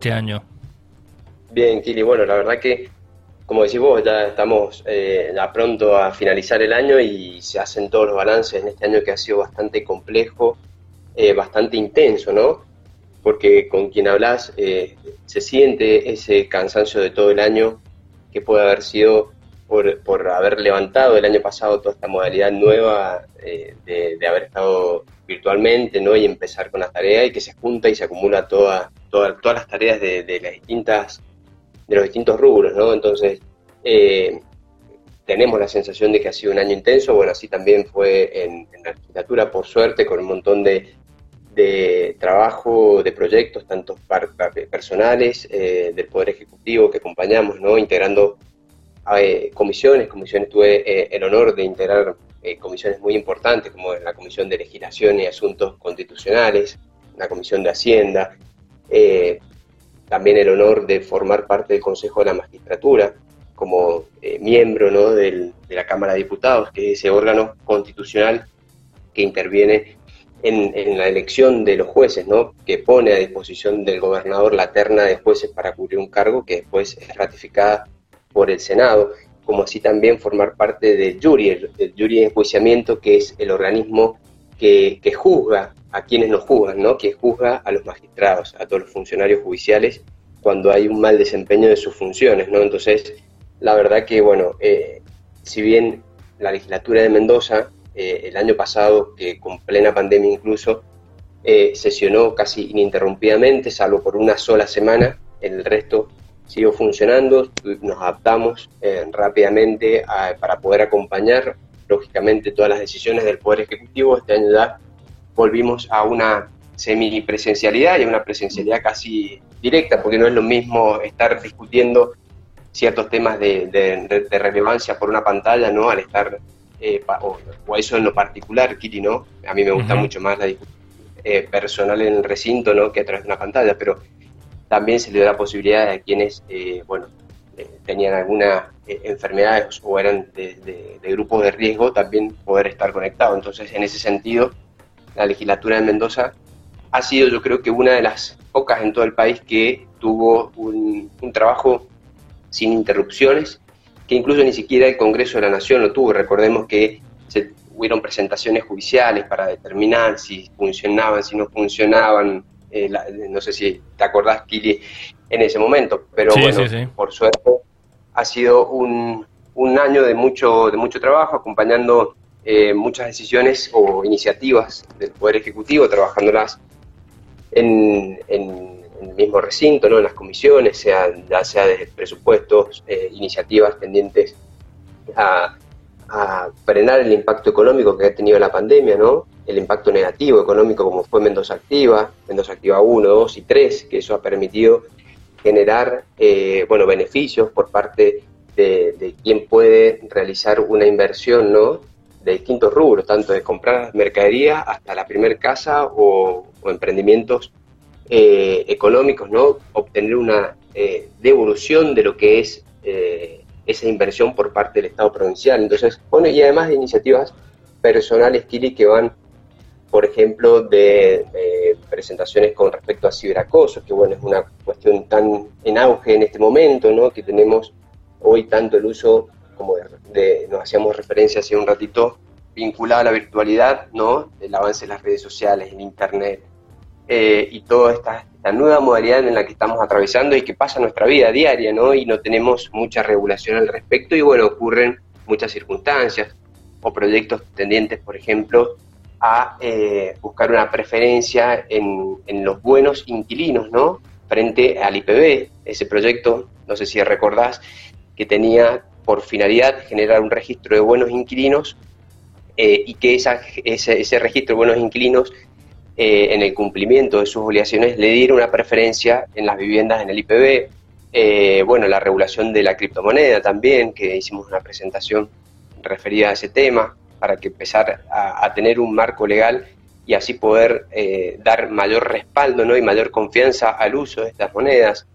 este año? Bien, Kili, bueno, la verdad que, como decís vos, ya estamos eh, pronto a finalizar el año y se hacen todos los balances en este año que ha sido bastante complejo, eh, bastante intenso, ¿no? Porque con quien hablas eh, se siente ese cansancio de todo el año que puede haber sido por, por haber levantado el año pasado toda esta modalidad nueva de, de, haber estado virtualmente, ¿no? Y empezar con la tarea y que se junta y se acumula toda, todas las tareas de, de las distintas de los distintos rubros, ¿no? Entonces, eh, tenemos la sensación de que ha sido un año intenso, bueno, así también fue en, la legislatura, por suerte, con un montón de, trabajo, de proyectos, tanto personales, eh, del Poder Ejecutivo que acompañamos, ¿no? Integrando eh, comisiones, comisiones, tuve el honor de integrar comisiones muy importantes, como la Comisión de Legislación y Asuntos Constitucionales, la Comisión de Hacienda, también el honor de formar parte del Consejo de la Magistratura como eh, miembro ¿no? de la Cámara de Diputados, que es ese órgano constitucional que interviene en, la elección de los jueces, ¿no? que pone a disposición del gobernador la terna de jueces para cubrir un cargo que después es ratificada por el Senado, como así también formar parte del jury, el, jury de enjuiciamiento, que es el organismo que, que juzga a quienes nos juzgan, ¿no? que juzga a los magistrados, a todos los funcionarios judiciales cuando hay un mal desempeño de sus funciones. ¿no? Entonces, la verdad que, bueno, eh, si bien la legislatura de Mendoza, eh, el año pasado, que con plena pandemia incluso, eh, sesionó casi ininterrumpidamente, salvo por una sola semana, el resto siguió funcionando, nos adaptamos rápidamente para poder acompañar, lógicamente, todas las decisiones del Poder Ejecutivo. Este año ya volvimos a una semipresencialidad y a una presencialidad casi directa, porque no es lo mismo estar discutiendo ciertos temas de, relevancia por una pantalla, ¿no? Al estar, eh, o, eso en lo particular, Kiri, ¿no? A mí me gusta mucho más la discusión eh, personal en el recinto, ¿no? Que a través de una pantalla, pero también se le da la posibilidad a quienes, eh, bueno, tenían alguna enfermedades o eran de, de grupos de riesgo, también poder estar conectados. Entonces, en ese sentido, la legislatura de Mendoza ha sido yo creo que una de las pocas en todo el país que tuvo un, trabajo sin interrupciones, que incluso ni siquiera el Congreso de la Nación lo tuvo. Recordemos que se, hubieron presentaciones judiciales para determinar si funcionaban, si no funcionaban. Eh, no sé si te acordás, Kili, en ese momento, pero bueno, por suerte ha sido un, un año de mucho, de mucho trabajo, acompañando eh, muchas decisiones o iniciativas del Poder Ejecutivo, trabajándolas en, el mismo recinto, ¿no? en las comisiones, sea, ya sea de presupuestos, eh, iniciativas tendientes a, frenar el impacto económico que ha tenido la pandemia, ¿no? El impacto negativo económico como fue Mendoza Activa, Mendoza Activa 1, 2 y 3, que eso ha permitido generar eh, bueno, beneficios por parte de, quien puede realizar una inversión ¿no? de distintos rubros, tanto de comprar mercadería hasta la primer casa o, emprendimientos eh, económicos, ¿no? Obtener una eh, devolución de lo que es esa inversión por parte del Estado provincial. Entonces, bueno, y además de iniciativas personales, Kili, que van, por ejemplo, de, presentaciones con respecto a ciberacoso, que bueno, es una cuestión tan en auge en este momento, ¿no? Que tenemos hoy tanto el uso como de, nos hacíamos referencia hace un ratito, vinculada a la virtualidad, ¿no? El avance de las redes sociales, en Internet, eh, y toda esta, nueva modalidad en la que estamos atravesando y que pasa nuestra vida diaria, ¿no? Y no tenemos mucha regulación al respecto y bueno, ocurren muchas circunstancias o proyectos tendientes, por ejemplo, a eh, buscar una preferencia en, los buenos inquilinos, ¿no? Frente al IPB, ese proyecto, no sé si recordás, que tenía por finalidad generar un registro de buenos inquilinos eh, y que esa, ese, registro de buenos inquilinos eh, en el cumplimiento de sus obligaciones le diera una preferencia en las viviendas en el IPB. Bueno, la regulación de la criptomoneda también, que hicimos una presentación referida a ese tema, para que empezar a, tener un marco legal y así poder dar mayor respaldo ¿no? y mayor confianza al uso de estas monedas.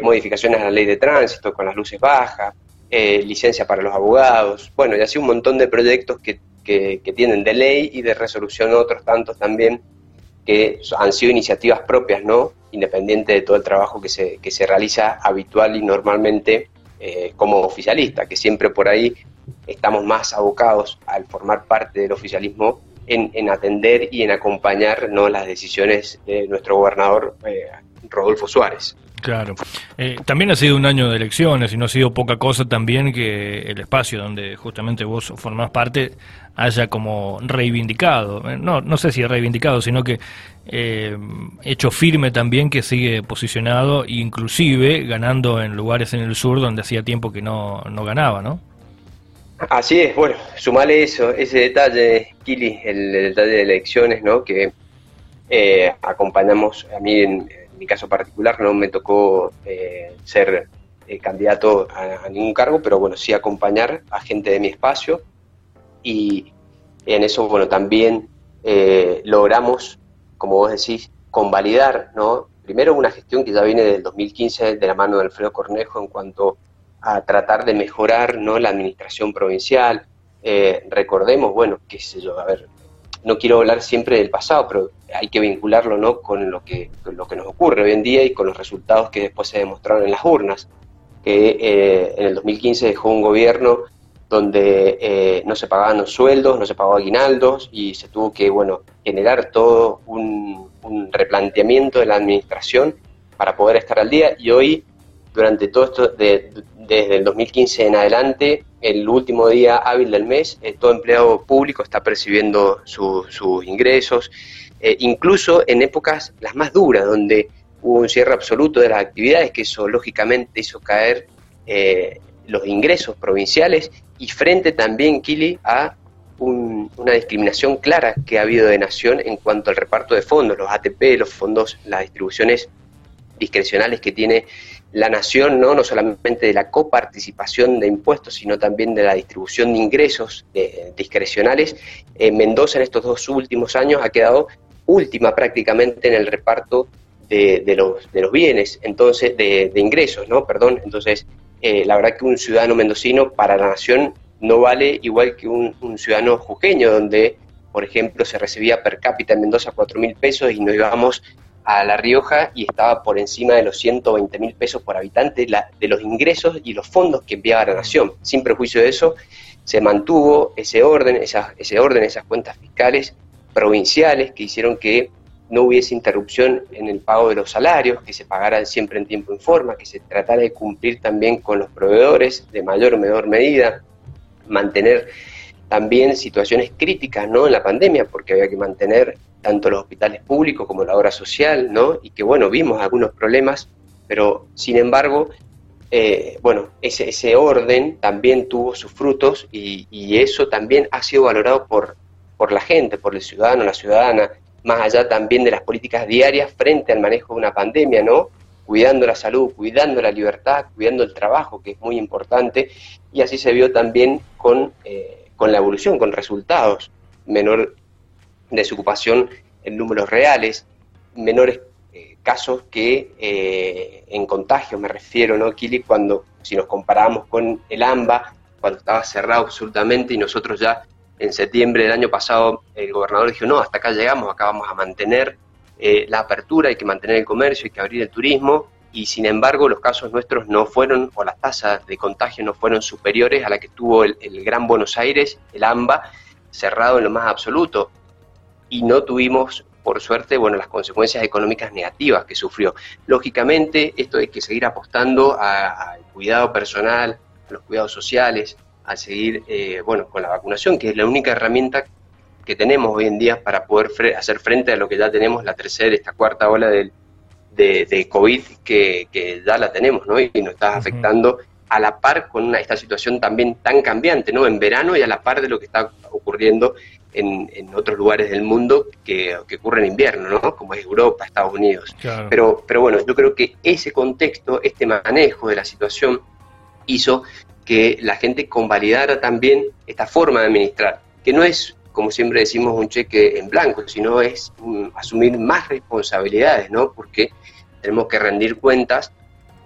modificaciones a la ley de tránsito con las luces bajas, eh, licencia para los abogados, bueno, y así un montón de proyectos que, que, tienen de ley y de resolución otros tantos también que han sido iniciativas propias, ¿no? Independiente de todo el trabajo que se, que se realiza habitual y normalmente eh, como oficialista, que siempre por ahí estamos más abocados al formar parte del oficialismo en, atender y en acompañar ¿no? las decisiones de nuestro gobernador eh, Rodolfo Suárez. Claro. Eh, también ha sido un año de elecciones y no ha sido poca cosa también que el espacio donde justamente vos formás parte haya como reivindicado, eh, no, no sé si reivindicado, sino que eh, hecho firme también que sigue posicionado, inclusive ganando en lugares en el sur donde hacía tiempo que no, no ganaba, ¿no? Así es, bueno, sumale eso, ese detalle, Kili, el, detalle de elecciones, ¿no? Que acompañamos a mí en mi caso particular no me tocó eh, ser eh, candidato a, ningún cargo, pero bueno, sí acompañar a gente de mi espacio y en eso, bueno, también eh, logramos, como vos decís, convalidar, ¿no? Primero una gestión que ya viene del 2015 de la mano de Alfredo Cornejo en cuanto a tratar de mejorar, ¿no? La administración provincial. recordemos, bueno, qué sé yo, a ver, no quiero hablar siempre del pasado, pero hay que vincularlo ¿no? con, lo que, lo que nos ocurre hoy en día y con los resultados que después se demostraron en las urnas, que eh, en el 2015 dejó un gobierno donde eh, no se pagaban los sueldos, no se pagó aguinaldos y se tuvo que bueno, generar todo un, replanteamiento de la administración para poder estar al día y hoy, durante todo esto, desde el 2015 en adelante, el último día hábil del mes, eh, todo empleado público está percibiendo sus ingresos, eh, incluso en épocas las más duras, donde hubo un cierre absoluto de las actividades, que eso lógicamente hizo caer eh, los ingresos provinciales y frente también, Kili, a una discriminación clara que ha habido de Nación en cuanto al reparto de fondos, los ATP, los fondos, las distribuciones discrecionales que tiene la nación, ¿no? no solamente de la coparticipación de impuestos, sino también de la distribución de ingresos eh, discrecionales, en Mendoza en estos dos últimos años ha quedado última prácticamente en el reparto de, los, de los bienes, entonces, de, ingresos, ¿no? Perdón, entonces, eh, la verdad que un ciudadano mendocino para la nación no vale igual que un, un ciudadano jujeño, donde, por ejemplo, se recibía per cápita en Mendoza cuatro mil pesos y nos íbamos a La Rioja y estaba por encima de los 120 mil pesos por habitante de los ingresos y los fondos que enviaba la nación. Sin prejuicio de eso, se mantuvo ese orden, esas, ese orden, esas cuentas fiscales provinciales que hicieron que no hubiese interrupción en el pago de los salarios, que se pagaran siempre en tiempo y forma, que se tratara de cumplir también con los proveedores de mayor o menor medida, mantener también situaciones críticas ¿no? en la pandemia, porque había que mantener tanto los hospitales públicos como la obra social, ¿no? Y que, bueno, vimos algunos problemas, pero sin embargo, eh, bueno, ese, orden también tuvo sus frutos y, eso también ha sido valorado por, por la gente, por el ciudadano, la ciudadana, más allá también de las políticas diarias frente al manejo de una pandemia, ¿no? Cuidando la salud, cuidando la libertad, cuidando el trabajo, que es muy importante, y así se vio también con, eh, con la evolución, con resultados. Menor desocupación en números reales, menores eh, casos que eh, en contagio, me refiero, ¿no, Kili? Cuando, si nos comparamos con el AMBA, cuando estaba cerrado absolutamente y nosotros ya en septiembre del año pasado el gobernador dijo, no, hasta acá llegamos, acá vamos a mantener eh, la apertura, hay que mantener el comercio, hay que abrir el turismo, y sin embargo los casos nuestros no fueron, o las tasas de contagio no fueron superiores a la que tuvo el Gran Buenos Aires, el AMBA, cerrado en lo más absoluto y no tuvimos, por suerte, bueno, las consecuencias económicas negativas que sufrió. Lógicamente, esto hay que seguir apostando al cuidado personal, a los cuidados sociales, a seguir, eh, bueno, con la vacunación, que es la única herramienta que tenemos hoy en día para poder hacer frente a lo que ya tenemos, la tercera, esta cuarta ola del, de, COVID, que, ya la tenemos, ¿no? Y nos está afectando a la par con esta situación también tan cambiante, ¿no? En verano y a la par de lo que está ocurriendo en, otros lugares del mundo que, ocurre en invierno, ¿no? Como es Europa, Estados Unidos. Pero, pero bueno, yo creo que ese contexto, este manejo de la situación, hizo que la gente convalidara también esta forma de administrar, que no es, como siempre decimos, un cheque en blanco, sino es asumir más responsabilidades, ¿no? Porque tenemos que rendir cuentas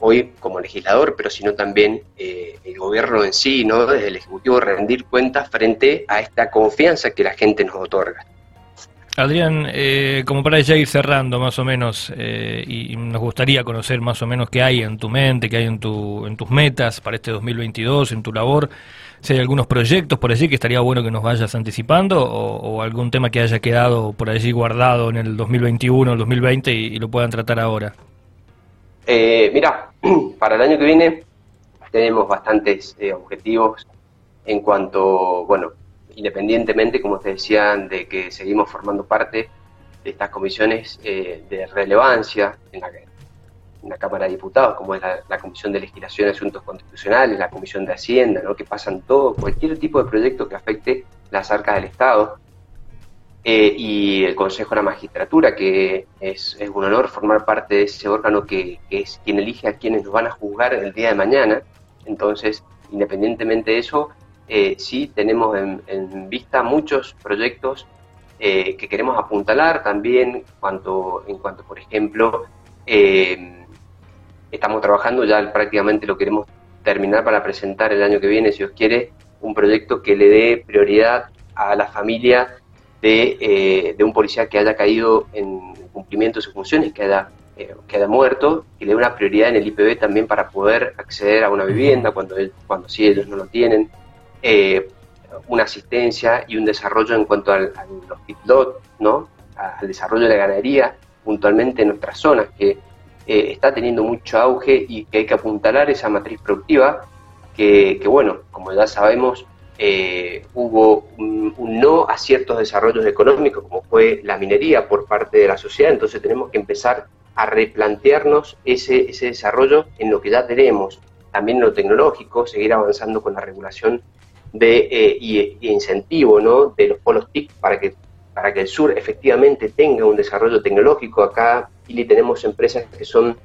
hoy como legislador, pero sino también eh, el gobierno en sí, ¿no? desde el Ejecutivo, rendir cuentas frente a esta confianza que la gente nos otorga. Adrián, eh, como para ya ir cerrando más o menos, eh, y nos gustaría conocer más o menos qué hay en tu mente, qué hay en, tu, en tus metas para este 2022, en tu labor, si hay algunos proyectos por allí que estaría bueno que nos vayas anticipando o, algún tema que haya quedado por allí guardado en el 2021 o el 2020 y, lo puedan tratar ahora. Eh, mira, para el año que viene tenemos bastantes eh, objetivos en cuanto, bueno, independientemente, como te decían, de que seguimos formando parte de estas comisiones eh, de relevancia en la, Cámara de Diputados, como es la, Comisión de Legislación de Asuntos Constitucionales, la Comisión de Hacienda, ¿no? que pasan todo, cualquier tipo de proyecto que afecte las arcas del Estado, eh, y el Consejo de la Magistratura, que es, un honor formar parte de ese órgano que, es quien elige a quienes nos van a juzgar el día de mañana. Entonces, independientemente de eso, eh, sí tenemos en, vista muchos proyectos eh, que queremos apuntalar también cuanto, en cuanto, por ejemplo, estamos trabajando, ya prácticamente lo queremos terminar para presentar el año que viene, si os quiere, un proyecto que le dé prioridad a la familia de, de un policía que haya caído en cumplimiento de sus funciones, que haya, que haya muerto, y le dé una prioridad en el IPB también para poder acceder a una vivienda cuando, cuando sí ellos no lo tienen eh, una asistencia y un desarrollo en cuanto al, a los feedlot, ¿no? al desarrollo de la ganadería, puntualmente en nuestras zonas, que eh, está teniendo mucho auge y que hay que apuntalar esa matriz productiva, que, bueno, como ya sabemos, eh, hubo un, no a ciertos desarrollos económicos, como fue la minería por parte de la sociedad, entonces tenemos que empezar a replantearnos ese, ese desarrollo en lo que ya tenemos, también en lo tecnológico, seguir avanzando con la regulación de, eh, y, incentivo ¿no? de los polos TIC para que, para que el sur efectivamente tenga un desarrollo tecnológico. Acá Chile tenemos empresas que son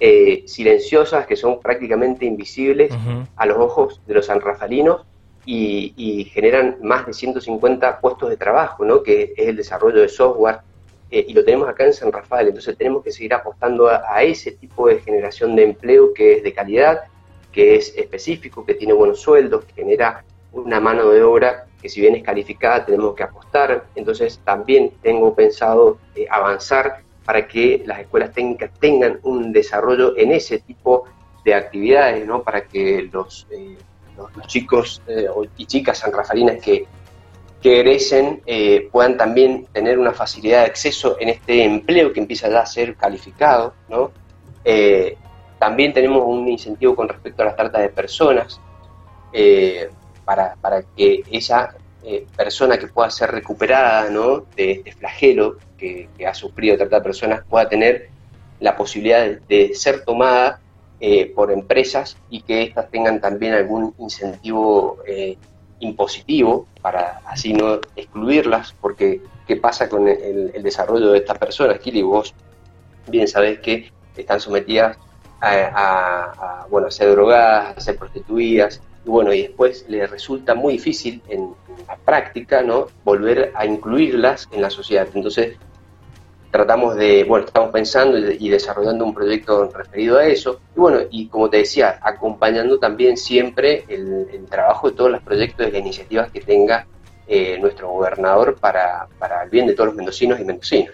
eh, silenciosas, que son prácticamente invisibles a los ojos de los sanrafalinos y, generan más de 150 puestos de trabajo, ¿no? que es el desarrollo de software. Eh, y lo tenemos acá en San Rafael, entonces tenemos que seguir apostando a ese tipo de generación de empleo que es de calidad, que es específico, que tiene buenos sueldos, que genera una mano de obra que si bien es calificada tenemos que apostar. Entonces también tengo pensado eh, avanzar para que las escuelas técnicas tengan un desarrollo en ese tipo de actividades, ¿no? para que los, eh, los, chicos eh, y chicas sanrafalinas que, que egresen puedan también tener una facilidad de acceso en este empleo que empieza ya a ser calificado. ¿no? también tenemos un incentivo con respecto a las tratas de personas para, para que esa eh, persona que pueda ser recuperada ¿no? de este flagelo que, ha sufrido trata de personas pueda tener la posibilidad de, ser tomada eh, por empresas y que éstas tengan también algún incentivo eh, impositivo para así no excluirlas, porque ¿qué pasa con el, desarrollo de estas personas? Kili, vos bien sabés que están sometidas a, bueno, a ser drogadas, a ser prostituidas, y bueno, y después le resulta muy difícil en, la práctica, ¿no? Volver a incluirlas en la sociedad. Entonces, tratamos de, bueno, estamos pensando y, desarrollando un proyecto referido a eso. Y bueno, y como te decía, acompañando también siempre el, trabajo de todos los proyectos y las iniciativas que tenga eh, nuestro gobernador para, para el bien de todos los mendocinos y mendocinas.